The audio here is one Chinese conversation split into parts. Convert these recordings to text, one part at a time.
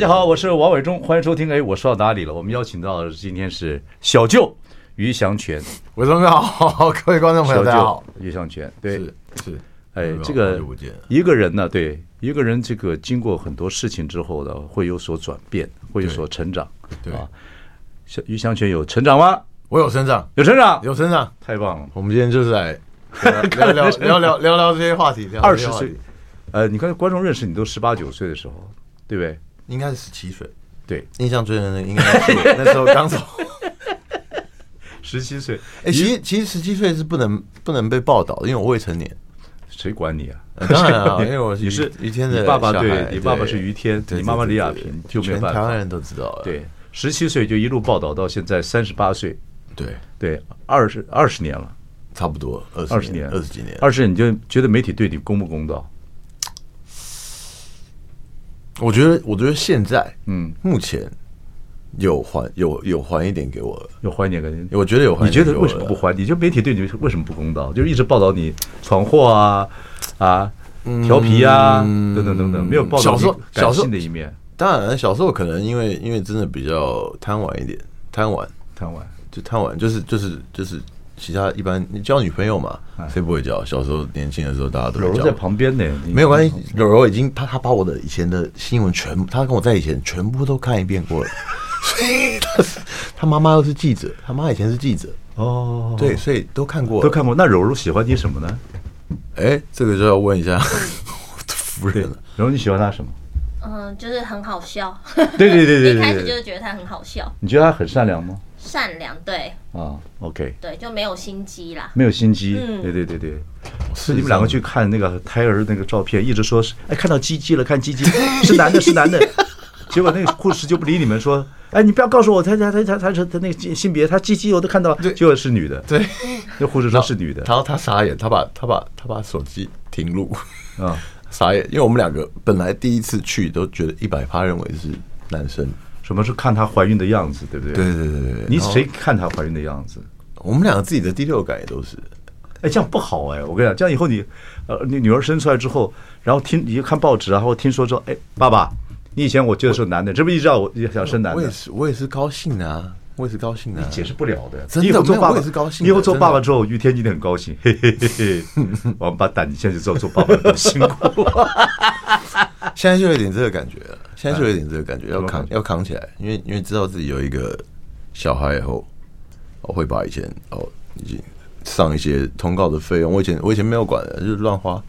家好，我是王伟忠，欢迎收听。哎，我说到哪里了？我们邀请到的今天是小舅于祥全，伟忠哥好，各位观众朋友大家好，于祥全，对，是是，哎，这个一个人呢，对，一个人这个经过很多事情之后呢，会有所转变，会有所成长，对啊。小于祥全有成长吗？我有成长，有成长，有成长，太棒了。我们今天就是来 聊聊聊聊聊聊这些话题。二十岁，呃，你看观众认识你都十八九岁的时候，对不对？应该是十七岁，对，印象最深的应该是 那时候刚走 十七岁。哎，其实其实十七岁是不能不能被报道的，因为我未成年。谁管你啊？当然啊，因为我是于天的爸爸，对，你爸爸是于天，你妈妈李亚平，就没办法。台湾人都知道了。对，十七岁就一路报道到现在三十八岁，对对，二十二十年了，差不多二十年，二十几年，二十年你就觉得媒体对你公不公道？我觉得，我觉得现在，嗯，目前有还有有还一点给我了，有还一点给你。我觉得有还，你觉得为什么不还？你觉得媒体对你为什么不公道？就是一直报道你闯祸啊啊，调皮啊，等等等等，没有报道你感性的一面。当然，小时候可能因为因为真的比较贪玩一点，贪玩贪玩就贪玩，就是就是就是。其他一般你交女朋友嘛，谁不会交？小时候年轻的时候，大家都在旁边呢，没有关系。柔柔已经他他把我的以前的新闻全部，他跟我在以前全部都看一遍过了。所以他他妈妈又是记者，他妈以前是记者哦，对，所以都看过，都看过。那柔柔喜欢你什么呢？哎，这个就要问一下 我的夫人了。柔柔你喜欢他什么？嗯，就是很好笑。对对对对，一开始就是觉得他很好笑。你觉得他很善良吗？善良，对。啊，OK，对，就没有心机啦，没有心机，对对对对，是你们两个去看那个胎儿那个照片，一直说是哎看到鸡鸡了，看鸡鸡 是男的，是男的，结果那个护士就不理你们，说哎你不要告诉我他他他他他他那个性别，他鸡鸡我都看到了，结果是女的，对，那护士说是女的，然后他傻眼，他把他把他把手机停录。啊，傻眼，因为我们两个本来第一次去都觉得一百趴认为是男生。什么是看她怀孕的样子，对不对？对对对对。你谁看她怀孕的样子？我们两个自己的第六感也都是。哎，这样不好哎！我跟你讲，这样以后你，呃，你女儿生出来之后，然后听你就看报纸，然后听说说，哎，爸爸，你以前我觉得是男的，这不一直让我想生男的。我也是，我也是高兴啊，我也是高兴啊。你解释不了的，真的。以后做爸爸是高兴，以后做爸爸之后，于天一定很高兴。嘿嘿嘿嘿，王八蛋，你现在就知道做爸爸很辛苦。现在就有点这个感觉了。现在就有点这个感觉，要扛要扛起来，因为因为知道自己有一个小孩以后，我会把以前哦已经上一些通告的费用，我以前我以前没有管的，就是乱花，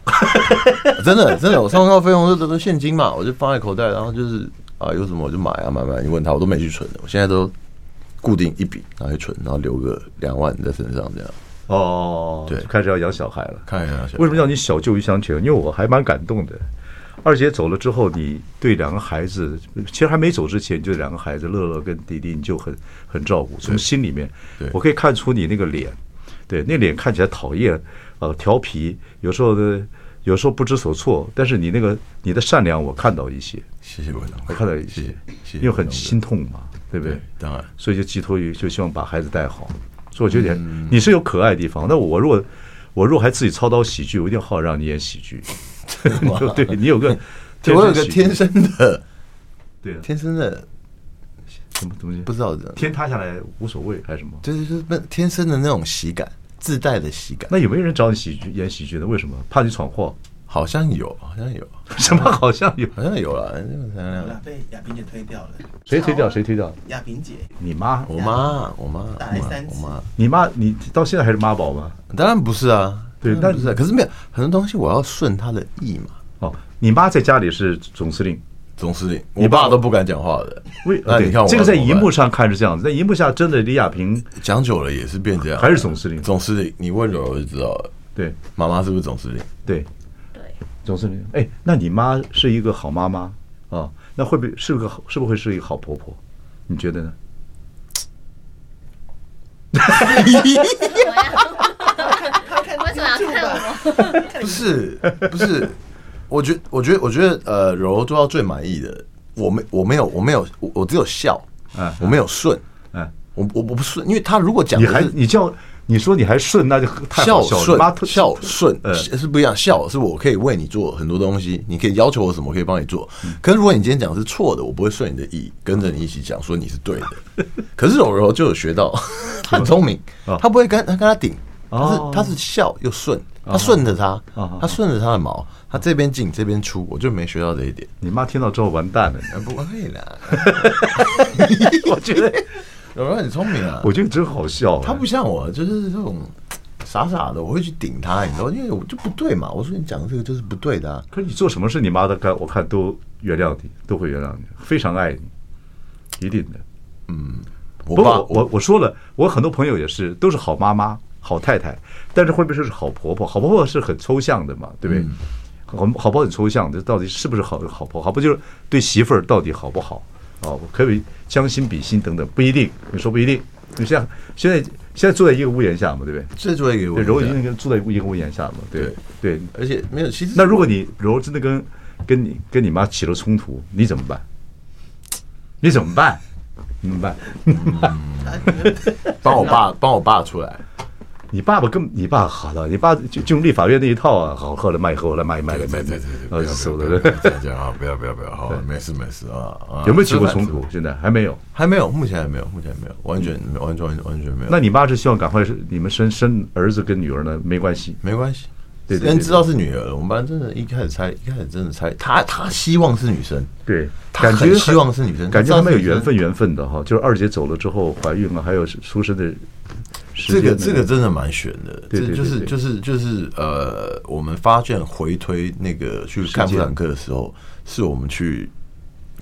真的真的，我上通告费用都都是现金嘛，我就放在口袋，然后就是啊有什么我就买啊买买，你问他我都没去存的，我现在都固定一笔拿去存，然后留个两万在身上这样。哦，对，开始要养小孩了，开始养小。为什么叫你小舅于祥全？因为我还蛮感动的。二姐走了之后，你对两个孩子，其实还没走之前，就两个孩子乐乐跟迪迪，你就很很照顾。从心里面，我可以看出你那个脸，对，那脸看起来讨厌，呃，调皮，有时候呢，有时候不知所措。但是你那个你的善良，我看到一些。谢谢我，我看到一些，因为很心痛嘛，对不对？当然，所以就寄托于，就希望把孩子带好。所以我觉得你是有可爱的地方。那我如果我如果还自己操刀喜剧，我一定好让你演喜剧。对，你有个，我有个天生的，对，天生的什么东西不知道的，天塌下来无所谓还是什么？对对对，那天生的那种喜感，自带的喜感。那有没有人找你喜剧演喜剧的？为什么？怕你闯祸？好像有，好像有，什么？好像有，好像有了。被亚萍姐推掉了。谁推掉？谁推掉？亚萍姐，你妈？我妈，我妈打了三次。我妈，你妈，你到现在还是妈宝吗？当然不是啊。对，但是可是没有很多东西，我要顺他的意嘛。哦，你妈在家里是总司令，总司令，你爸都不敢讲话的。为啊，你看这个在荧幕上看是这样子，在荧幕下真的李亚平讲久了也是变这样，还是总司令？总司令，你问了我就知道了。对，妈妈是不是总司令？对，对，总司令。哎，那你妈是一个好妈妈啊？那会不会是个是不是会是一个好婆婆？你觉得呢？不是不是，我觉我觉得我觉得呃，柔柔做到最满意的，我没我没有我没有我我只有笑，嗯我没有顺，嗯，我我我不顺，因为他如果讲你还你叫你说你还顺，那就太孝顺孝顺呃是不一样，孝是我可以为你做很多东西，你可以要求我什么，我可以帮你做。可是如果你今天讲的是错的，我不会顺你的意，跟着你一起讲说你是对的。可是柔柔就有学到，他很聪明，他不会跟他跟他顶，他是他是笑又顺，他顺着他，他顺着他的毛，他这边进这边出，我就没学到这一点。你妈听到之后完蛋了。不会啦，我觉得柔柔很聪明啊，我觉得真好笑啊。他不像我，就是这种傻傻的，我会去顶他，你知道，因为我就不对嘛。我说你讲的这个就是不对的啊。可是你做什么事，你妈都看，我看都原谅你，都会原谅你，非常爱你，一定的。我爸，不过我我说了，我很多朋友也是，都是好妈妈、好太太，但是会不会是好婆婆？好婆婆是很抽象的嘛，对不对？好好婆婆很抽象这，到底是不是好好婆婆？好不就是对媳妇儿到底好不好？哦，可以将心比心等等，不一定。你说不一定？你像现在现在住在一个屋檐下嘛，对不对？这作为一个对，柔已经跟住在一个屋檐下嘛，对对。而且没有，其实那如果你柔真的跟跟你跟你妈起了冲突，你怎么办？你怎么办？怎么办？帮我爸帮我爸出来，你爸爸跟你爸好了，你爸就就用立法院那一套啊，好喝了卖，喝了卖，卖了卖，卖，呃，收的。这样啊，不要不要不要，好，没事没事啊啊。有没有起过冲突？现在还没有，还没有，目前还没有，目前还没有，完全完全完全没有。那你妈是希望赶快是你们生生儿子跟女儿呢？没关系，没关系。对，先知道是女儿了。我们班真的，一开始猜，一开始真的猜，她她希望是女生，对，感觉希望是女生，感觉他们有缘分缘分的哈。就是二姐走了之后怀孕了，还有出生的。这个这个真的蛮悬的，这就是就是就是呃，我们发现回推那个去看妇产科的时候，是我们去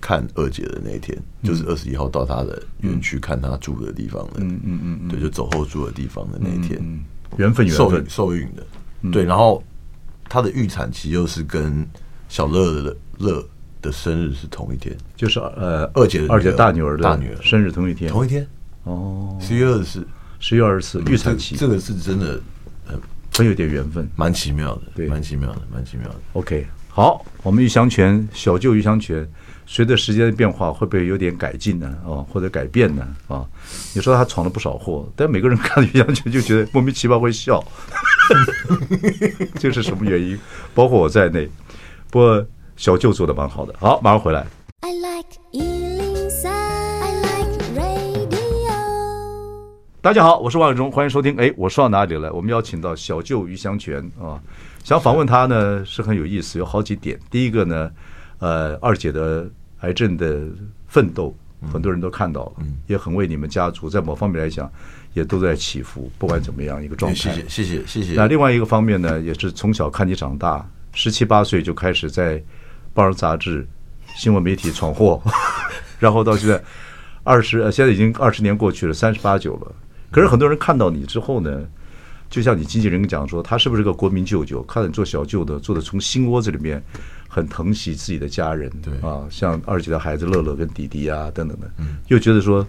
看二姐的那一天，就是二十一号到她的园区看她住的地方的，嗯嗯嗯，对，就走后住的地方的那一天，缘分缘分。受孕的。对，然后她的预产期又是跟小乐的乐的生日是同一天，就是呃二姐二姐大女儿的大女儿生日同一天，同一天哦，十月二十四，十月二十四预产期，这个是真的很很有点缘分，蛮奇妙的，对，蛮奇妙的，蛮奇妙的。OK，好，我们玉香泉小舅玉香泉。随着时间的变化，会不会有点改进呢？哦，或者改变呢？啊，你说他闯了不少祸，但每个人看玉香泉就觉得莫名其妙会笑，这是什么原因？包括我在内。不过小舅做的蛮好的。好，马上回来。I like 大家好，我是王永忠，欢迎收听。哎，我说到哪里了？我们邀请到小舅于祥泉啊，想访问他呢是很有意思，有好几点。第一个呢，呃，二姐的。癌症的奋斗，很多人都看到了，也很为你们家族在某方面来讲，也都在起伏。不管怎么样一个状态，谢谢谢谢谢谢。那另外一个方面呢，也是从小看你长大，十七八岁就开始在《报章杂志》、新闻媒体闯祸，然后到现在二十，现在已经二十年过去了，三十八九了。可是很多人看到你之后呢，就像你经纪人讲说，他是不是个国民舅舅？看你做小舅的，做的从心窝子里面。很疼惜自己的家人，对啊，像二姐的孩子乐乐跟弟弟啊等等的，又觉得说，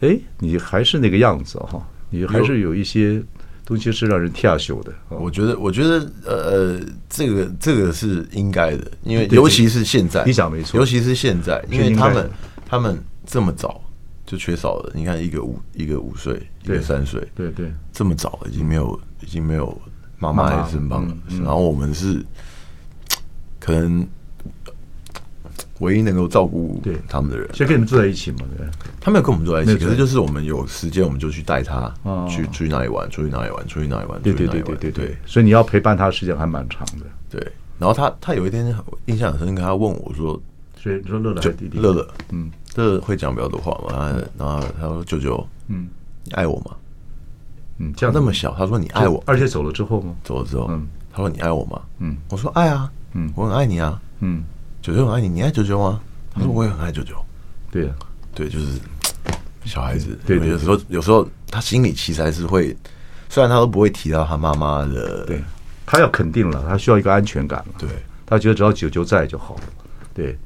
哎，你还是那个样子哈，你还是有一些东西是让人跳秀的。我觉得，我觉得，呃，这个这个是应该的，因为尤其是现在，你讲没错，尤其是现在，因为他们他们这么早就缺少了。你看，一个五一个五岁，一个三岁，对对，这么早已经没有已经没有妈妈在身旁了，然后我们是。可能唯一能够照顾对他们的人，所以跟你们住在一起嘛？对，他没有跟我们住在一起，可是就是我们有时间，我们就去带他去出去哪里玩，出去哪里玩，出去哪里玩。对对对对对对，所以你要陪伴他的时间还蛮长的。对，然后他他有一天印象很深刻，他问我说：“所以你说乐乐弟弟乐乐，嗯，乐乐会讲比较多话嘛？”然后他说：“舅舅，嗯，你爱我吗？”嗯，这样那么小，他说：“你爱我。”而且走了之后吗？走了之后，嗯，他说：“你爱我吗？”嗯，我说：“爱啊。”嗯，我很爱你啊。嗯，舅舅很爱你，你爱舅舅吗？他说我也很爱舅舅。对啊，对，就是小孩子。对，有时候有时候他心里其实还是会，虽然他都不会提到他妈妈的。对，他要肯定了，他需要一个安全感了。对，他觉得只要舅舅在就好。对，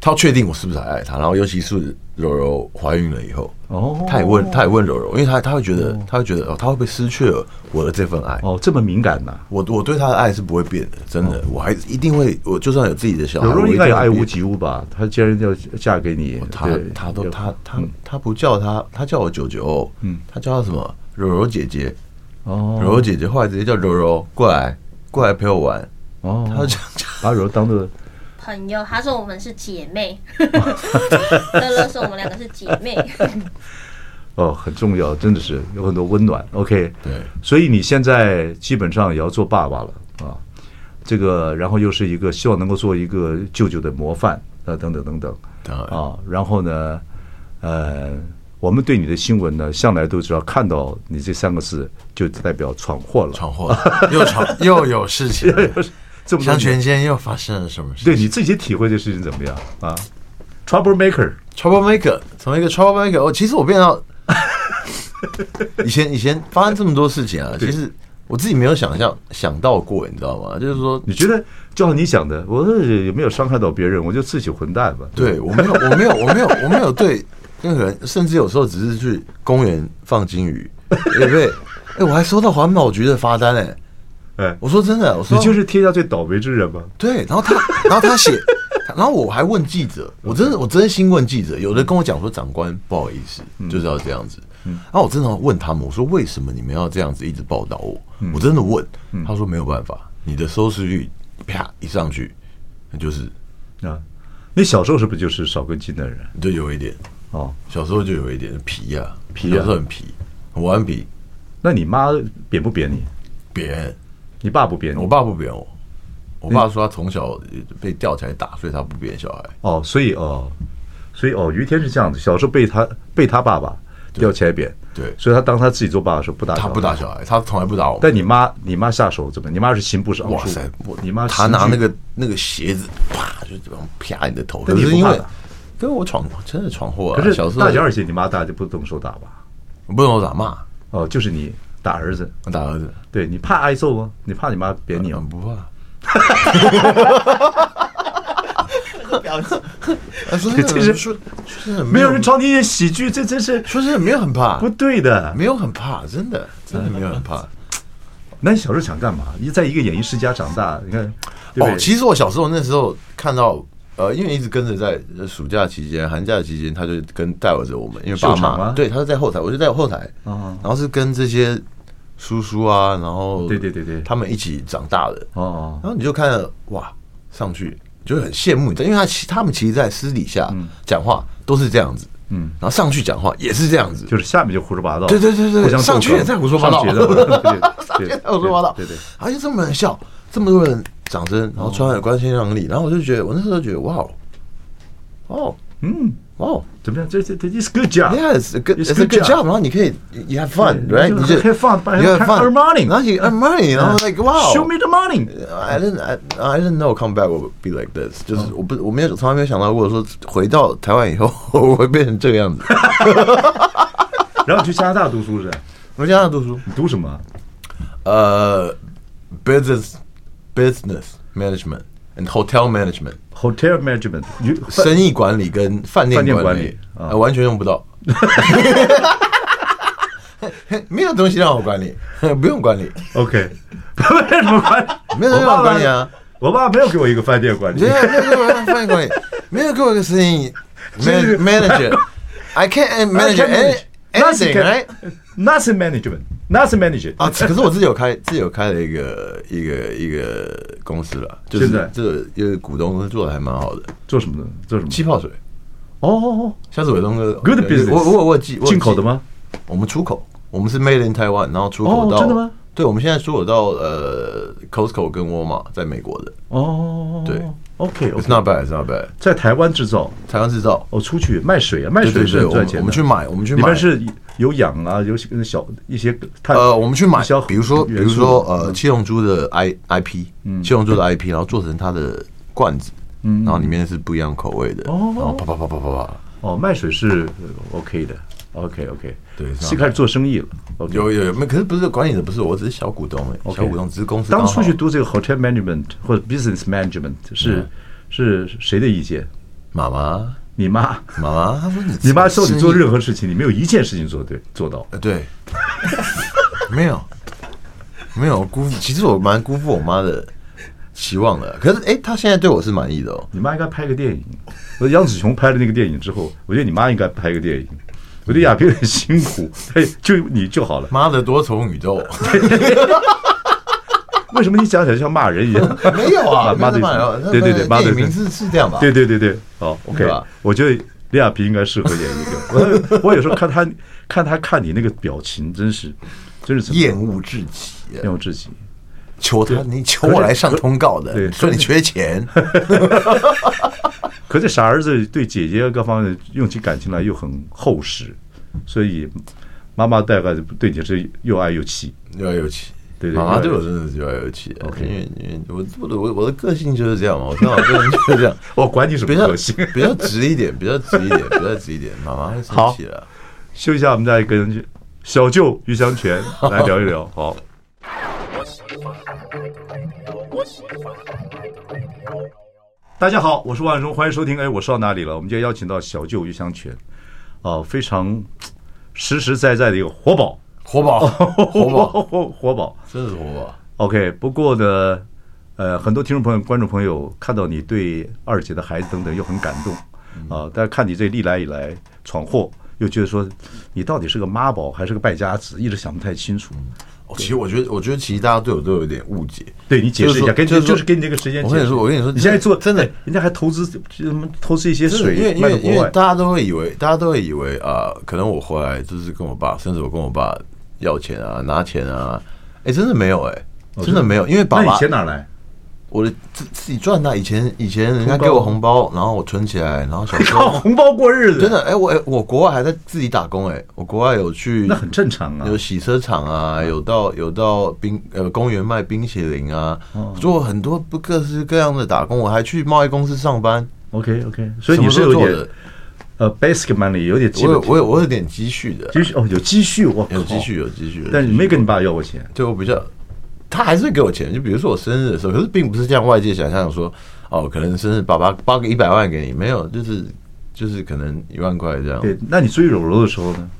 他要确定我是不是还爱他，然后尤其是柔柔怀孕了以后，哦，他也问，他也问柔柔，因为他他会觉得，他会觉得哦，他会不会失去了我的这份爱？哦，这么敏感呐？我我对他的爱是不会变的，真的，我还一定会，我就算有自己的小孩，柔柔应该也爱屋及乌吧？他既然要嫁给你，他他都他他他不叫他，他叫我九九，嗯，他叫他什么柔柔姐姐，哦，柔柔姐姐，后来直接叫柔柔过来过来陪我玩，哦，他就把柔柔当做。朋友，他说我们是姐妹。乐乐说我们两个是姐妹。哦，很重要，真的是有很多温暖。OK，对，所以你现在基本上也要做爸爸了啊。这个，然后又是一个希望能够做一个舅舅的模范啊，等等等等啊。然后呢，呃，我们对你的新闻呢，向来都只要，看到你这三个字就代表闯祸了，闯祸了，又闯又有事情。像权间又发生了什么事？对，你自己体会这事情怎么样啊？Trouble maker，Trouble maker，从一个 Trouble maker，哦其实我变到以前以前发生这么多事情啊，其实我自己没有想象想到过，你知道吗？就是说，你觉得就像你想的，我有没有伤害到别人？我就自己混蛋吧。对，我没有，我没有，我没有，我没有对任何人，甚至有时候只是去公园放金鱼，对不对？哎，我还收到环保局的罚单哎。哎，我说真的，我说你就是天下最倒霉之人吗？对，然后他，然后他写，然后我还问记者，我真的，我真心问记者，有的跟我讲说，长官不好意思，就是要这样子。然后我真的问他们，我说为什么你们要这样子一直报道我？我真的问，他说没有办法，你的收视率啪一上去，那就是啊，你小时候是不是就是少根筋的人？就有一点哦，小时候就有一点皮呀，皮有时候很皮，很顽皮。那你妈扁不扁你？扁。你爸不扁你？我爸不扁我。我爸说他从小被吊起来打，所以他不扁小孩。哦，所以哦，所以哦，于天是这样子。小时候被他被他爸爸吊起来扁，对，所以他当他自己做爸爸的时候不打，他不打小孩，他从来不打我。但你妈，你妈下手怎么？你妈是刑部是？哇塞，你妈他拿那个那个鞋子啪就这样啪你的头。可是因为跟我闯真的闯祸啊。可是小时候大姐二姐，你妈大就不动手打吧？不动手打骂哦，就是你。打儿子，打儿子，对你怕挨揍吗？你怕你妈扁你吗？不怕。表情，这是 说，没有人朝你演喜剧，这真是说真的没有很怕，不对的，没有很怕，真的真的没有很怕。那你小时候想干嘛？你在一个演艺世家长大，你看哦。其实我小时候那时候看到。呃，因为一直跟着在暑假期间、寒假期间，他就跟带着我们，因为爸妈对，他是在后台，我就在后台，然后是跟这些叔叔啊，然后对对对对，他们一起长大的哦，然后你就看了哇，上去就很羡慕，因为他其他们其实，在私底下讲话都是这样子，嗯，然后上去讲话也是这样子，就是下面就胡说八道，对对对对，上去也在胡说八道，上去也在胡说八道，对对，而且这么多人笑，这么多人。掌声，然后穿的光鲜亮丽，然后我就觉得，我那时候觉得，哇哦，嗯，哇，怎么样？这这这，It's good job，Yes，a good，It's a good job。然后你可以，You have fun，right？你就 have fun，You have fun，earn money，然后你 earn money，然后 like wow，Show me the money。I didn't，I didn't know come back would be like this。就是我不，我没有从来没有想到过说回到台湾以后我会变成这个样子。然后去加拿大读书是？我去加拿大读书，你读什么？呃，business。Business management and hotel management, hotel management，生意管理跟饭店管理啊，完全用不到，没有东西让我管理，不用管理。OK，没什么管理，没有让我管理啊。我爸没有给我一个饭店管理，没有给我饭店管理，没有给我一个生意 manager。I can't manage Anything, right? Nothing management. Nothing management 啊，可是我自己有开，自己有开了一个一个一个公司了，就是这个一个股东做的还蛮好的。做什么的？做什么？气泡水。哦哦哦，下次伟东哥，Good business。我我我进进口的吗？我们出口，我们是 Made in Taiwan，然后出口到真的吗？对，我们现在出口到呃 Costco 跟沃尔玛在美国的。哦，对。OK，It's not bad，It's not bad。在台湾制造，台湾制造。哦，出去卖水啊，卖水是赚钱。我们去买，我们去买。里面是有氧啊，有小一些。呃，我们去买，比如说，比如说，呃，七龙珠的 I I P，七龙珠的 I P，然后做成它的罐子，然后里面是不一样口味的，然后啪啪啪啪啪啪。哦，卖水是 OK 的，OK OK，对，是开始做生意了。有有有，没，可是不是管理的，不是我，只是小股东哎，小股东只是公司。当初去读这个 hotel management 或者 business management 是是谁的意见？妈妈，你妈，妈妈，她说你，你妈说你做任何事情，你没有一件事情做对做到。呃，对，没有，没有辜负。其实我蛮辜负我妈的期望的。可是，哎，她现在对我是满意的哦。你妈应该拍个电影。我杨紫琼拍了那个电影之后，我觉得你妈应该拍个电影。我觉得亚平很辛苦，哎，就你就好了。妈的多重宇宙，为什么你讲起来像骂人一样？没有啊，妈的。对对对，妈的名字是这样吧？对对对对，好，OK。我觉得李亚平应该适合演一个。我我有时候看他看他看你那个表情，真是真是厌恶至极，厌恶至极。求他，你求我来上通告的，对，说你缺钱。可这傻儿子对姐姐各方面用起感情来又很厚实，所以妈妈大概对你是又爱又气，又爱又气。对，对，妈妈对我真的是又爱又气。OK，因为因为我我的我我的个性就是这样嘛，我从小个性就是这样。我管你什么个性，比较直一点，比较直一点，比较直一点。妈妈会生气了。休息一下，我们再跟小舅于祥全 来聊一聊。好。大家好，我是万忠，欢迎收听。哎，我说到哪里了？我们今天邀请到小舅于香泉，哦，非常实实在在的一个活宝，活宝，活宝，活活宝，真是活宝。OK，不过呢，呃，很多听众朋友、观众朋友看到你对二姐的孩子等等又很感动啊，但是看你这历来以来闯祸，又觉得说你到底是个妈宝还是个败家子，一直想不太清楚。其实我觉得，我觉得其实大家对我都有点误解。对，你解释一下，跟就是就是给你这个时间。我跟你说，我跟你说，你现在做真的，人家还投资什么投资一些水，因为因为因为大家都会以为，大家都会以为啊，可能我回来就是跟我爸，甚至我跟我爸要钱啊，拿钱啊，哎，真的没有，哎，真的没有，因为爸爸钱哪来？我的自自己赚的，以前以前人家给我红包，然后我存起来，然后小时候 靠红包过日子。真的，哎，我我国外还在自己打工，哎，我国外有去，那很正常啊。有洗车场啊，有到有到冰呃公园卖冰淇淋啊，做很多不各式各样的打工。我还去贸易公司上班。OK OK，所以你是有点呃 basic money，有点我有我有我有点积蓄的积蓄哦，有积蓄，我有积蓄有积蓄，但你没跟你爸要过钱，对我比较。他还是会给我钱，就比如说我生日的时候，可是并不是像外界想象说，哦，可能生日爸爸包个一百万给你，没有，就是就是可能一万块这样。对，那你追柔柔的时候呢？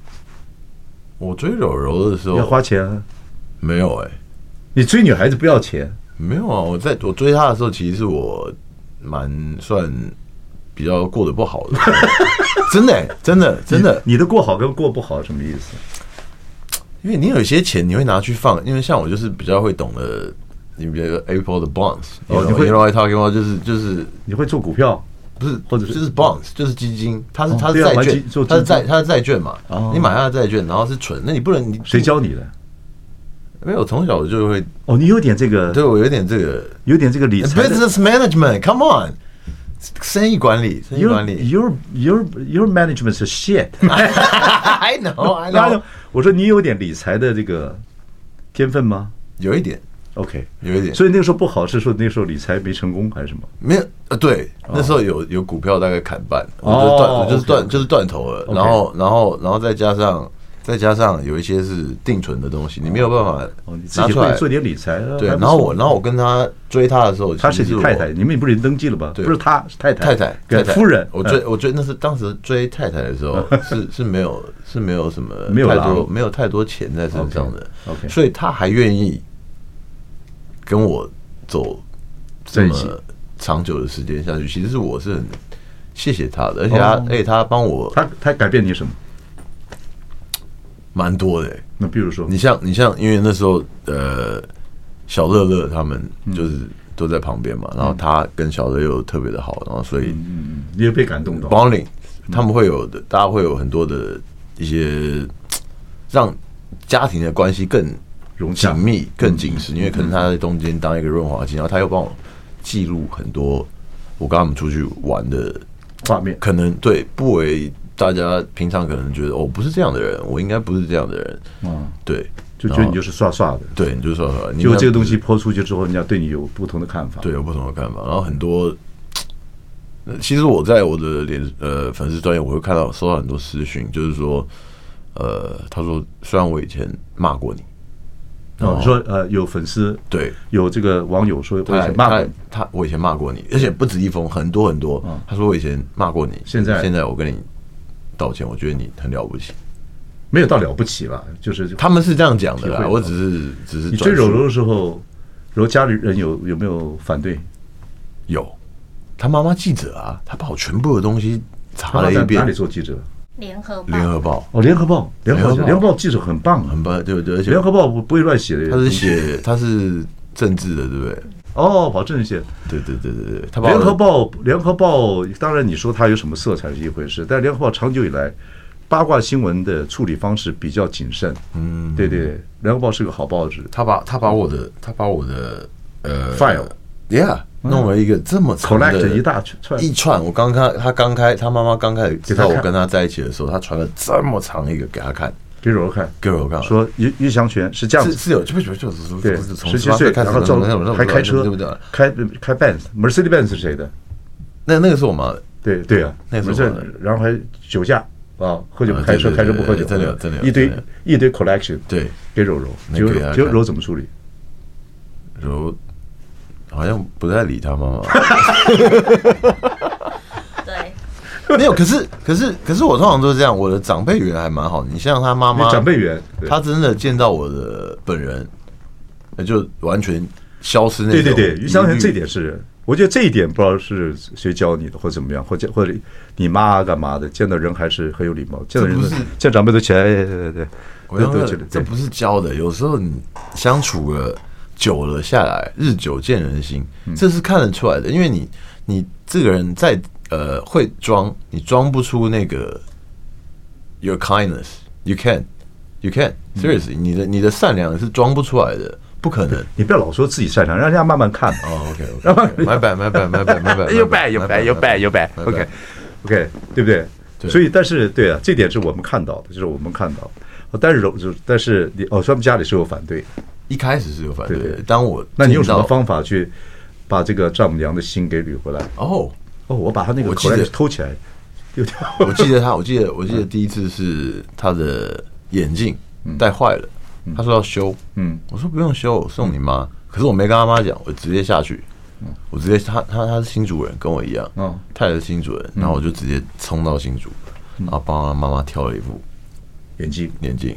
我追柔柔的时候要花钱啊？没有哎、欸，你追女孩子不要钱？没有啊，我在我追她的时候，其实是我蛮算比较过得不好的，真的、欸、真的真的，你的过好跟过不好什么意思？因为你有一些钱，你会拿去放。因为像我就是比较会懂得，你比如说 Apple 的 bonds，哦，你会 you know talking about 就是就是你会做股票，不是或者是就是 bonds，就是基金，它是它是债券，它是债它是债券嘛。你买它的债券，然后是存，那你不能你谁教你的？没有，从小我就会哦，你有点这个，对我有点这个，有点这个理财 business management，come on，生意管理，生意管理，your your your management 是 shit，I know I know。我说你有点理财的这个天分吗？有一点，OK，有一点。所以那个时候不好是说那个时候理财没成功还是什么？没有，呃，对，那时候有有股票大概砍半，我就断，我就是断，就是断头了。然后，然后，然后再加上。再加上有一些是定存的东西，你没有办法拿出来做点理财。对，然后我，然后我跟他追他的时候，他是你太太，你们也不是登记了吧？对，不是他，是太太，太太，太太夫人。我追，我追那是当时追太太的时候，是是没有是没有什么没有太多没有太多钱在身上的。OK，所以他还愿意跟我走这么长久的时间下去，其实是我是很谢谢他的，而且他而且他帮我，他他改变你什么？蛮多的、欸，那比如说，你像你像，因为那时候呃，小乐乐他们就是都在旁边嘛，嗯、然后他跟小乐又特别的好，然后所以嗯，你也被感动到。Bonding，他们会有的，大家会有很多的一些让家庭的关系更紧密、更紧实，因为可能他在中间当一个润滑剂，然后他又帮我记录很多我跟他们出去玩的画面，可能对不为。大家平常可能觉得我不是这样的人，我应该不是这样的人。嗯，对，就觉得你就是耍耍的。对，你就是耍耍。结果这个东西泼出去之后，人家对你有不同的看法。对，有不同的看法。然后很多，其实我在我的脸呃粉丝专业，我会看到收到很多私讯，就是说，呃，他说虽然我以前骂过你，哦，你说呃，有粉丝对，有这个网友说我以前骂过，他我以前骂过你，而且不止一封，很多很多。他说我以前骂过你，现在现在我跟你道歉，我觉得你很了不起，没有到了不起吧？就是他们是这样讲的啦，我只是只是你追柔柔的时候，柔家里人有有没有反对？有，他妈妈记者啊，他把我全部的东西查了一遍。哪里做记者？联合联合报哦，联合报，联合报，联合报记者很棒，很棒，对不对？而且联合报不不会乱写的，他是写他是政治的，对不对？哦，跑政治，对对对对对。他联合报，联合报，当然你说它有什么色彩是一回事，但是联合报长久以来八卦新闻的处理方式比较谨慎。嗯，对对，联合报是个好报纸。他把他把我的他把我的呃 file，yeah。弄了一个这么长的一大串一串，我刚开他刚开他妈妈刚开始知道我跟他在一起的时候，他传了这么长一个给他看，给柔柔看，给柔柔看，说于于祥全是这样子，是有就不就就是对，十七岁然后还开车，对不对？开开 Benz，Mercedes Benz 是谁的？那那个是我妈的，对对啊，那个是然后还酒驾啊，喝酒不开车，开车不喝酒，真的真的一堆一堆 collection，对，给柔柔，就就柔怎么处理？柔。好像不太理他妈妈。对，没有。可是，可是，可是我通常都是这样。我的长辈缘还蛮好的。你像他妈妈，长辈缘，他真的见到我的本人，那就完全消失那种。对对对，于祥全这点是，我觉得这一点不知道是谁教你的，或怎么样，或者或者你妈干嘛的，见到人还是很有礼貌。见到人，见长辈都起来，对对对。我觉得这不是教的，有时候你相处了。久了下来，日久见人心，这是看得出来的。因为你，你这个人在呃会装，你装不出那个 your kindness。You can, you can seriously，你的你的善良是装不出来的，不可能。你不要老说自己善良，让人家慢慢看。哦，OK，My bad，My bad，My bad，My bad。You bad, you bad, you bad, you bad。OK，OK，对不对？所以，但是对啊，这点是我们看到的，就是我们看到。但是，就但是你哦，他们家里是有反对。一开始是有反对的，当我那你用什么方法去把这个丈母娘的心给捋回来？哦哦，我把他那个口袋偷起来，丢掉。我记得他，我记得我记得第一次是他的眼镜戴坏了，他说要修，嗯，我说不用修，送你妈。可是我没跟他妈讲，我直接下去，我直接他他他是新主人，跟我一样，嗯，他也是新主人，然后我就直接冲到新主，然后帮他妈妈挑了一副眼镜眼镜，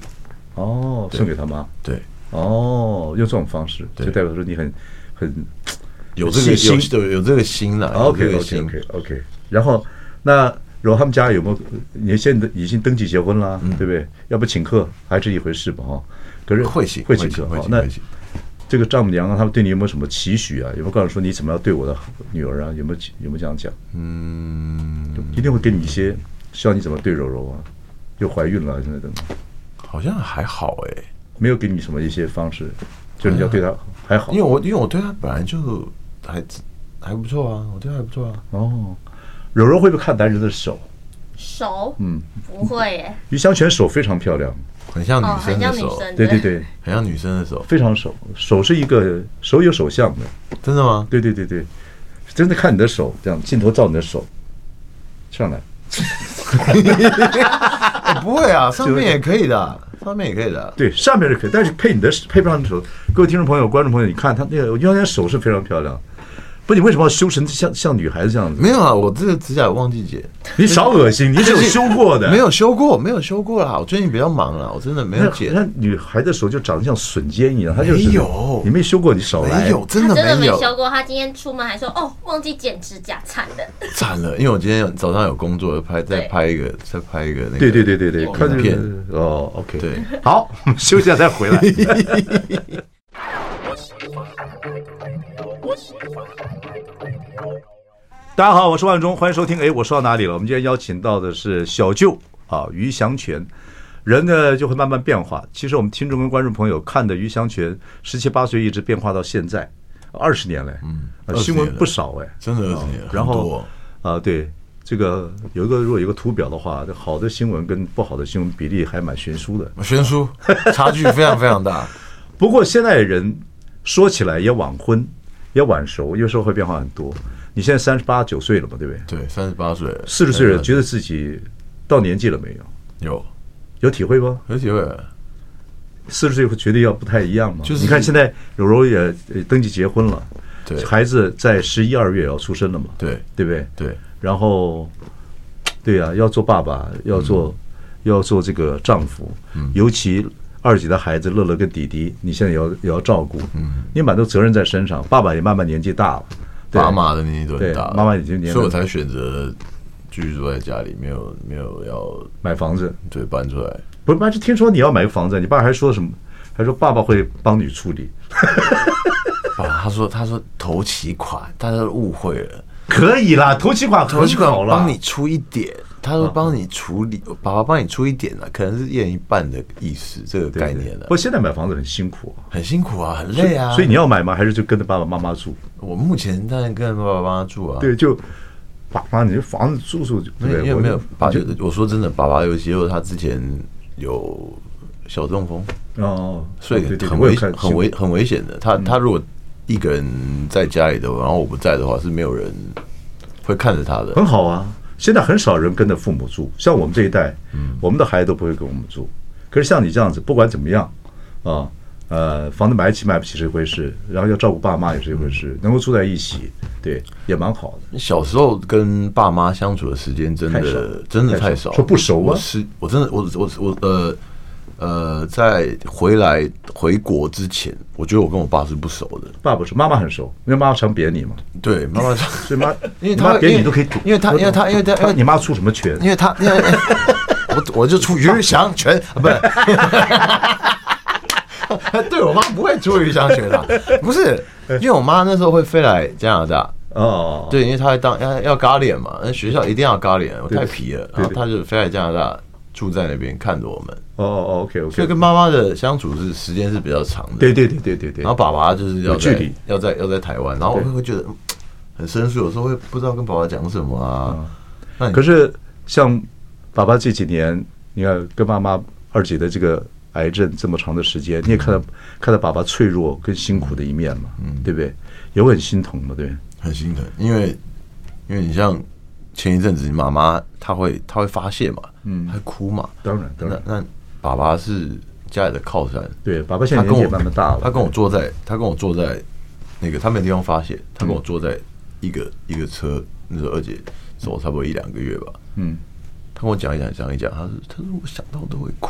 哦，送给他妈，对。哦，用这种方式，就代表说你很很有这个心，对，有这个心了。OK OK OK OK。然后，那然后他们家有没有？你现在已经登记结婚了，对不对？要不请客还是一回事吧？哈。可是会请，会请客。好，那这个丈母娘他们对你有没有什么期许啊？有没有告诉说你怎么样对我的女儿啊？有没有有没有这样讲？嗯，一定会给你一些，希望你怎么对柔柔啊？又怀孕了，现在等等。好像还好哎。没有给你什么一些方式，就是你要对她还好，因为我因为我对她本来就还还不错啊，我觉得还不错啊。哦，柔柔会不会看男人的手？手？嗯，不会耶。于香泉手非常漂亮，很像女生的手，对对对，很像女生的手，非常手，手是一个手有手相的，真的吗？对对对对，真的看你的手，这样镜头照你的手上来，不会啊，上面也可以的。上面也可以的，对，上面是可以，但是配你的配不上你的手。各位听众朋友、观众朋友，你看他那个，我觉得他手是非常漂亮。不，你为什么要修成像像女孩子这样子？没有啊，我这个指甲忘记剪。你少恶心，你是有修过的？没有修过，没有修过啦。我最近比较忙了，我真的没有剪。那女孩的手就长得像笋尖一样，她就是。没有，你没修过，你少来。没有，真的没有。真的没修过。她今天出门还说：“哦，忘记剪指甲，惨了。”惨了，因为我今天早上有工作，拍再拍一个，再拍一个那个。对对对对对，看片哦。OK，对，好，休息下再回来。大家好，我是万忠，欢迎收听。哎，我说到哪里了？我们今天邀请到的是小舅啊，于祥全。人呢就会慢慢变化。其实我们听众跟观众朋友看的于祥全，十七八岁一直变化到现在，二十年了。嗯，新闻不少哎，真的二十年。然后啊，对这个有一个如果有一个图表的话，好的新闻跟不好的新闻比例还蛮悬殊的，悬殊，差距非常非常大。不过现在人说起来也晚婚，也晚熟，有时候会变化很多。你现在三十八九岁了嘛，对不对？对，三十八岁，四十岁了，觉得自己到年纪了没有？有，有体会吗？有体会。四十岁会觉得要不太一样嘛。就是你看现在柔柔也登记结婚了，对，孩子在十一二月要出生了嘛，对，对不对？对，然后，对呀、啊，要做爸爸，要做、嗯、要做这个丈夫，嗯，尤其二姐的孩子乐乐跟弟弟，你现在也要也要照顾，嗯，你蛮多责任在身上，爸爸也慢慢年纪大了，对妈妈的年纪都很大了，妈妈已经年纪，所以我才选择继续住在家里，没有没有要买房子，对，搬出来。不是，妈就听说你要买个房子，你爸还说什么？还说爸爸会帮你处理。啊，他说他说投期款，大家都误会了。可以啦，投期款投期款我帮你出一点，他说帮你处理，啊、爸爸帮你出一点了，可能是一人一半的意思，这个概念了。不过现在买房子很辛苦，很辛苦啊，很累啊。所以，所以你要买吗？还是就跟着爸爸妈妈住？我目前当然跟着爸爸妈妈住啊。对，就。爸爸，你这房子住住就没有没有没有。爸，我说真的，爸爸有时候他之前有小中风哦，所以很危很危很危险的。他他如果一个人在家里的，然后我不在的话，是没有人会看着他的。很好啊，现在很少人跟着父母住，像我们这一代，我们的孩子都不会跟我们住。可是像你这样子，不管怎么样啊。呃，房子买得起买不起是一回事，然后要照顾爸妈也是一回事，能够住在一起，对，也蛮好的。小时候跟爸妈相处的时间真的真的太少，说不熟啊？我是我真的我我我呃呃，在回来回国之前，我觉得我跟我爸是不熟的。爸不熟，妈妈很熟，因为妈妈常扁你嘛。对，妈妈常，所以妈，因为他扁你都可以赌，因为他因为他因为他因为你妈出什么拳？因为他因为 我我就出于翔拳啊，不是。对我妈不会出于翔拳的，不是，因为我妈那时候会飞来加拿大哦，对，因为她会当要要咖喱嘛，那学校一定要咖喱，我太皮了，然后她就飞来加拿大住在那边看着我们。哦哦，OK OK，所以跟妈妈的相处是时间是比较长的。对对对对对对。然后爸爸就是要距离，要在要在台湾，然后我会觉得很生疏，有时候会不知道跟爸爸讲什么啊。那可是像爸爸这几年，你看跟妈妈二姐的这个。癌症这么长的时间，你也看到、嗯、看到爸爸脆弱跟辛苦的一面嘛，嗯，对不对？也会很心疼嘛，对，很心疼，因为因为你像前一阵子，你妈妈她会她会发泄嘛，嗯，还哭嘛，当然，当然，那，那爸爸是家里的靠山，对，爸爸现在年纪慢慢大了，他跟我坐在他跟我坐在那个他没地方发泄，他跟我坐在一个、嗯、一个车，那时候二姐走差不多一两个月吧，嗯，他跟我讲一讲讲一讲，他说他说我想到都会哭。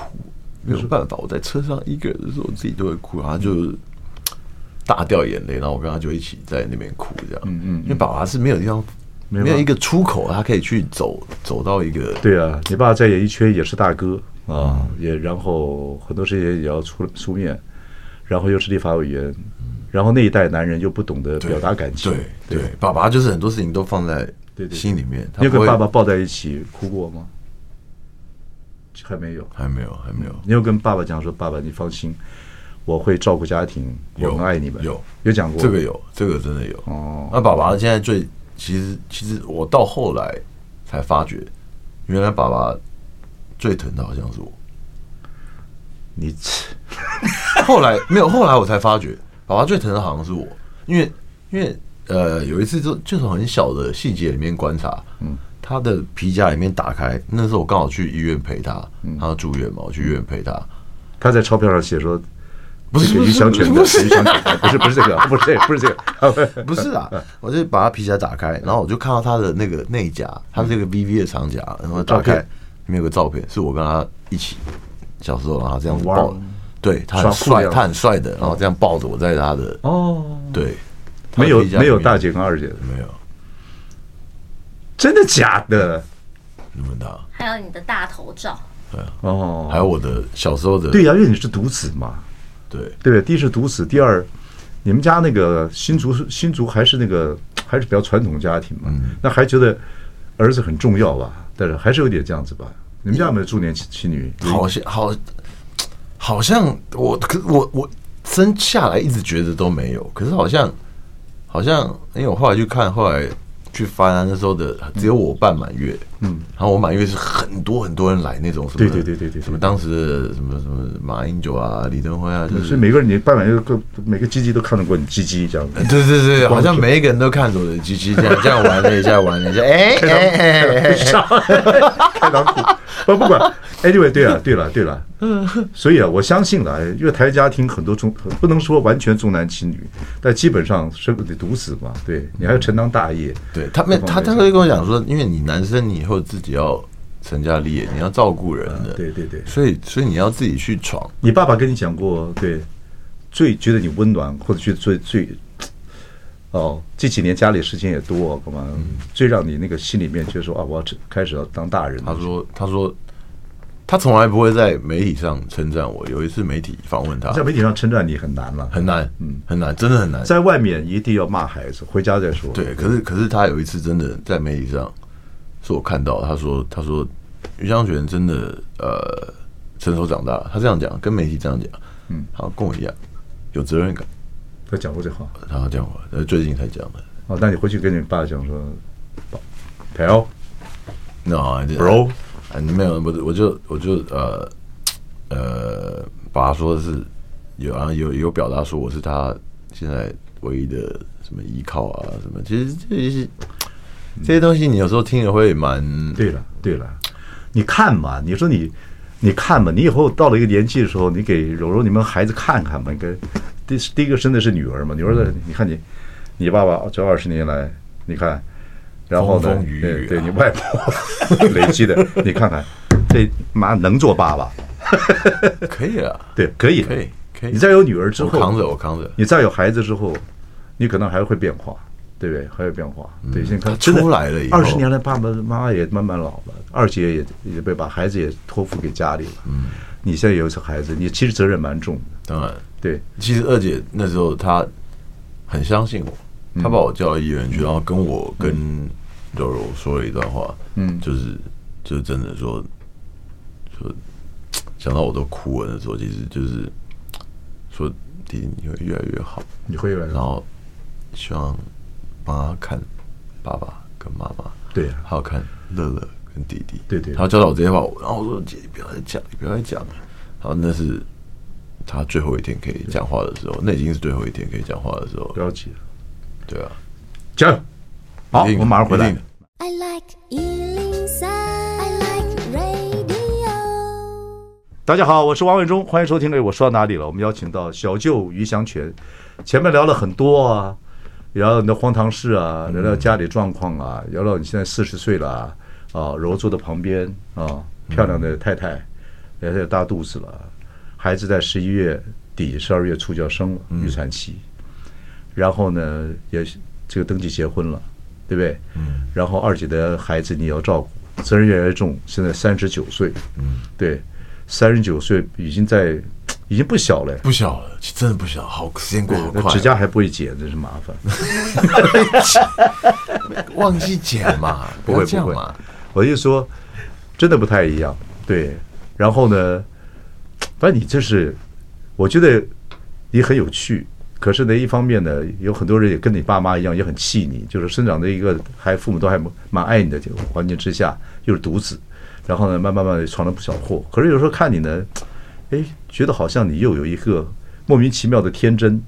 没有办法，我在车上一个人的时候，自己都会哭，然后就大掉眼泪，然后我跟他就一起在那边哭，这样。嗯嗯。因为爸爸是没有地方，没有一个出口，他可以去走，走到一个。对啊，你爸在演艺圈也是大哥啊，也然后很多事情也要出出面，然后又是立法委员，然后那一代男人又不懂得表达感情。对对，爸爸就是很多事情都放在心里面。你有跟爸爸抱在一起哭过吗？还没有，还没有，还没有。你有跟爸爸讲说：“爸爸，你放心，我会照顾家庭，我很爱你们。”有，有讲过。这个有，这个真的有。哦，那爸爸现在最其实，其实我到后来才发觉，原来爸爸最疼的好像是我。你 后来没有，后来我才发觉，爸爸最疼的好像是我，因为因为呃，有一次就就从很小的细节里面观察，嗯。他的皮夹里面打开，那时候我刚好去医院陪他，他住院嘛，我去医院陪他。他在钞票上写说：“不是余祥全，不是。不是不是这个，不是不是这个，不是啊。”我就把他皮夹打开，然后我就看到他的那个内夹，他是这个 VV 的长夹，然后打开里面有个照片，是我跟他一起小时候，然后这样子抱，对他很帅，他很帅的，然后这样抱着我在他的哦，对，没有没有大姐跟二姐的没有。真的假的？你问他，还有你的大头照，对啊，哦，还有我的小时候的，对呀，因为你是独子嘛，对对，第一是独子，第二，你们家那个新竹新竹还是那个还是比较传统家庭嘛，那还觉得儿子很重要吧？但是还是有点这样子吧？你们家有没有重男轻女？好像好，好像我可我我生下来一直觉得都没有，可是好像好像因为我后来去看后来。去翻啊，那时候的只有我办满月，嗯，然后我满月是很多很多人来那种什么，对对对对对，什么当时什么什么马英九啊、李登辉啊，就是每个人你办满月个每个鸡鸡都看得过你鸡鸡这样。子，对对对，好像每一个人都看着我的鸡鸡这样这样玩了一下玩了一下，哎哎哎，开裆裤不不管，anyway，对啊，对了，对了，嗯所以啊，我相信了，因为台湾家庭很多重，不能说完全重男轻女，但基本上是不得毒死嘛，对。你还要承担大业。对他们，他他会跟我讲说，因为你男生，你以后自己要成家立业，你要照顾人的，对对对，所以所以你要自己去闯。你爸爸跟你讲过，对，最觉得你温暖，或者觉得最最。哦，这几年家里事情也多，干嘛？最让你那个心里面就是说啊，我要开始要当大人。他说：“他说，他从来不会在媒体上称赞我。有一次媒体访问他，在媒体上称赞你很难了，很难，嗯，很难，真的很难。在外面一定要骂孩子，回家再说。对，可是可是他有一次真的在媒体上，是我看到他说，他说于香泉真的呃成熟长大，他这样讲，跟媒体这样讲，嗯，好，跟我一样有责任感。”他讲过这话，他讲过，呃，最近才讲的。哦，那你回去跟你爸讲说，Pal，那 bro，没有，我我就我就呃呃，爸说的是有啊，有有表达说我是他现在唯一的什么依靠啊，什么，其实这些这些东西，你有时候听也会蛮……对了，对了，你看嘛，你说你你看嘛，你以后到了一个年纪的时候，你给柔柔你们孩子看看嘛，跟。第第一个生的是女儿嘛？女儿的，你看你，你爸爸这二十年来，你看，然后呢？对对，你外婆 累积的，你看看，这妈能做爸爸？可以啊，对，可以，可以，可以。你再有女儿之后，我扛着，我扛着。你再有孩子之后，你可能还会变化，对不对？还有变化。对，现在看出来了，二十年来，爸爸妈妈也慢慢老了，二姐也也被把孩子也托付给家里了。嗯，你现在有一个孩子，你其实责任蛮重的，当然。对，其实二姐那时候她很相信我，她把我叫到医院去，然后跟我跟柔柔说了一段话，嗯，就是就是真的说说想到我都哭了那时候，其实就是说弟弟你会越来越好，你会越来越好，然后希望帮他看爸爸跟妈妈，对，还有看乐乐跟弟弟，对对，他教导我这些话，然后我说姐，你不要再讲，你不要再讲了，然后那是。他最后一天可以讲话的时候，那已经是最后一天可以讲话的时候。不要急，对啊，加油！好，我们马上回来。I like 103, I like radio。大家好，我是王伟忠，欢迎收听。哎，我说到哪里了？我们邀请到小舅于祥全。前面聊了很多啊，聊聊你的荒唐事啊，聊聊家里状况啊，聊聊你现在四十岁了啊，啊，柔坐在旁边啊，漂亮的太太，也有大肚子了。孩子在十一月底、十二月初就要生了，预产期，然后呢，也这个登记结婚了，对不对？嗯。然后二姐的孩子你要照顾，责任越来越重。现在三十九岁，嗯，对，三十九岁已经在，已经不小了，不小了，真的不小。好，时间过得快，指甲还不会剪，真是麻烦。忘记剪嘛？不会不会。我就说，真的不太一样。对，然后呢？反正你这是，我觉得你很有趣。可是呢，一方面呢，有很多人也跟你爸妈一样，也很气你。就是生长在一个还父母都还蛮爱你的这个环境之下，又是独子，然后呢，慢慢慢慢闯了不少祸。可是有时候看你呢，哎，觉得好像你又有一个莫名其妙的天真，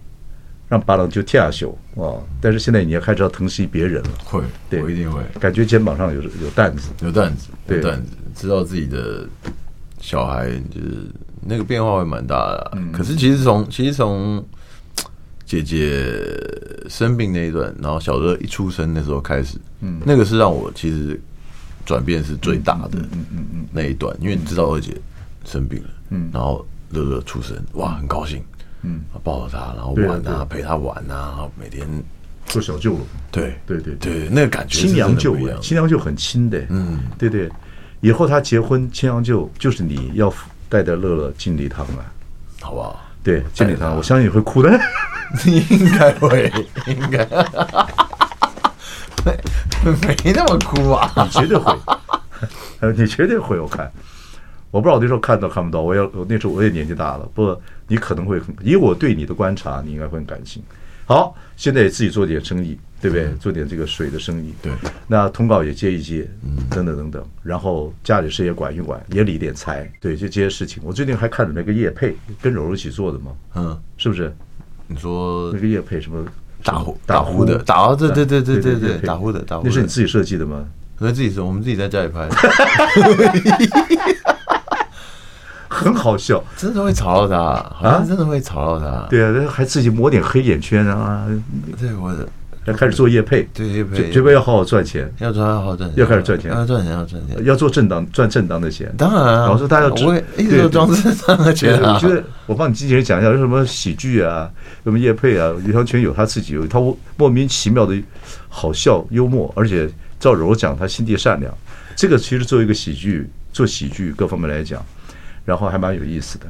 让巴郎就跳下去啊！但是现在你要开始要疼惜别人了。会，对，我一定会。感觉肩膀上有有担子，有担子，有担子，知道自己的小孩就是。那个变化会蛮大的，嗯，可是其实从其实从 姐姐生病那一段，然后小乐一出生那时候开始，嗯，那个是让我其实转变是最大的，嗯嗯嗯，那一段，因为你知道二姐生病了，嗯，然后乐乐出生，哇，很高兴，嗯，抱着他，然后玩啊，陪他玩啊，每天做小舅了，对对对对，那个感觉亲娘舅，亲娘舅很亲的，嗯，对对，以后他结婚，亲娘舅就是你要。带着乐乐进礼堂了，好不好？对，进礼堂，我相信你会哭的。你 应该会，应该。没没那么哭啊？你绝对会，你绝对会。我看，我不知道那时候看到看不到。我要，我那时候我也年纪大了，不你可能会很，以我对你的观察，你应该会很感性。好，现在也自己做点生意，对不对？做点这个水的生意。对，那通告也接一接，嗯等等等等。然后家里事也管一管，也理点财。对，就这些事情。我最近还看了那个叶佩，跟柔柔一起做的嘛。嗯，是不是？你说那个叶佩什么？打呼打呼的打，对对对对对对，打呼的打呼。那是你自己设计的吗？我自己说，我们自己在家里拍的。很好笑，真的会吵到他，好像真的会吵到他。啊、对啊，还自己抹点黑眼圈啊。对，我的。要开始做业配，对业配，绝对要好好赚钱，要赚好好赚钱，要开始赚钱，要赚钱，要赚钱，要做正当赚正当的钱。当然，老师大家要我一直都装正当的钱。我觉得我帮你经纪人讲一下，有什么喜剧啊，什么业配啊，余香泉有他自己有他莫名其妙的好笑幽默，而且照柔讲，他心地善良。这个其实作为一个喜剧，做喜剧各方面来讲，然后还蛮有意思的。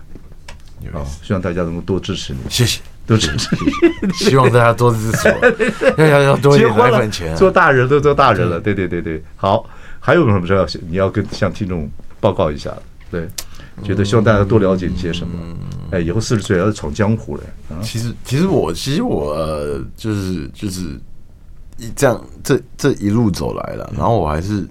好，希望大家能够多支持你，谢谢。多支持你，希望大家多支持我，要要要多一点钱。做大人都做大人了，对对对对。好，还有什么事要你要跟向听众报告一下？对，觉得希望大家多了解一些什么？哎，以后四十岁要闯江湖了。其实，其实我，其实我就是就是一这样这这一路走来了，然后我还是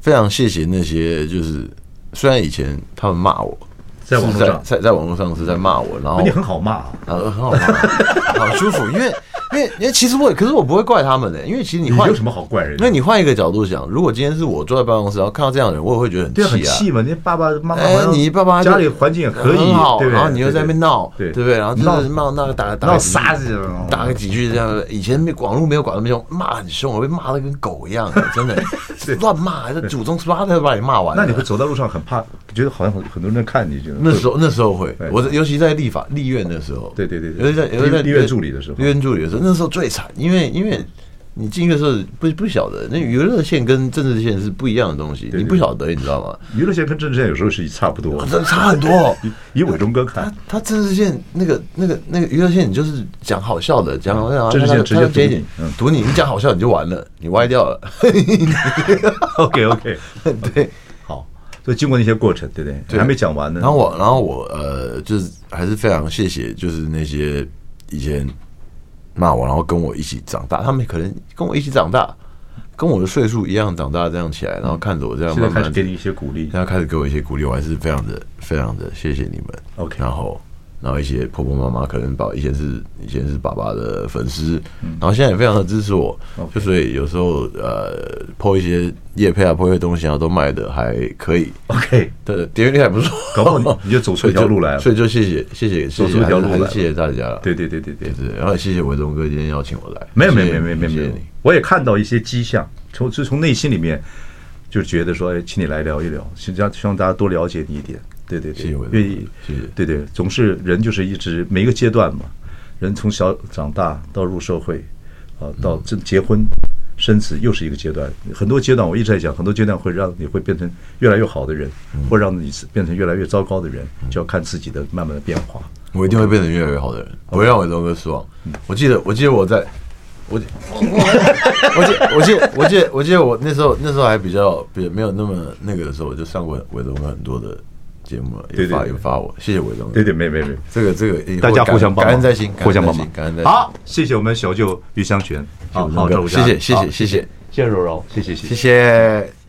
非常谢谢那些，就是虽然以前他们骂我。在网络上，在在网络上是在骂我，然后你很好骂啊，很好骂，好舒服，因为因为因为其实我，可是我不会怪他们的，因为其实你换有什么好怪人？因为你换一个角度想，如果今天是我坐在办公室，然后看到这样的人，我也会觉得很气啊，很气嘛。你爸爸妈妈，哎，你爸爸家里环境也可以，很好，然后你又在那边闹，对对不对？然后就是骂那个打打啥子，打个几句这样。以前没网络没有管那么凶，骂很凶，我被骂的跟狗一样，真的乱骂，还是祖宗十八代都把你骂完。那你会走在路上很怕，觉得好像很很多人在看你，觉得那时候那时候。会，我尤其在立法立院的时候，对对对，尤其在尤其在立院助理的时候，立院助理的时候，那时候最惨，因为因为你进去的时候不不晓得，那娱乐线跟政治线是不一样的东西，你不晓得，你知道吗？娱乐线跟政治线有时候是差不多，差很多。以伟忠哥看，他他政治线那个那个那个娱乐线，你就是讲好笑的，讲好笑，政治线直接接你，堵你，你讲好笑你就完了，你歪掉了。OK OK，对。所以经过那些过程，对不对？对，还没讲完呢。然后我，然后我，呃，就是还是非常谢谢，就是那些以前骂我，然后跟我一起长大，他们可能跟我一起长大，跟我的岁数一样长大，这样起来，然后看着我这样慢慢给你一些鼓励，现在开始给我一些鼓励，我还是非常的、非常的谢谢你们。OK，然后。然后一些婆婆妈妈可能把以前是以前是爸爸的粉丝，然后现在也非常的支持我，就所以有时候呃，po 一些叶配啊，po 一些东西啊，都卖的还可以。OK，对，点击率还不错，搞不好你就走出一条路来了。所以就谢谢谢谢，走出一条路来，谢谢大家。对对对对对对，然后谢谢伟忠哥今天邀请我来。没有没有没有没有没有。我也看到一些迹象，从就从内心里面就觉得说，哎，请你来聊一聊，希望希望大家多了解你一点。对对对，愿意，谢谢。对对，总是人就是一直每一个阶段嘛，人从小长大到入社会，啊，到这结婚生子又是一个阶段。很多阶段我一直在讲，很多阶段会让你会变成越来越好的人，或让你变成越来越糟糕的人，就要看自己的慢慢的变化。我一定会变成越来越好的人，不会让伟东哥失望。我记得，我记得我在，我，我记，我记，我记，我记得我那时候那时候还比较比没有那么那个的时候，我就上过伟东哥很多的。节目了，有发有发我，谢谢伟东。对对，没没没，这个这个大家互相帮忙，感恩在心，互相帮忙，感恩在心。好，谢谢我们小舅余香泉，好好，谢谢谢谢谢谢谢谢。柔柔，谢谢。谢谢。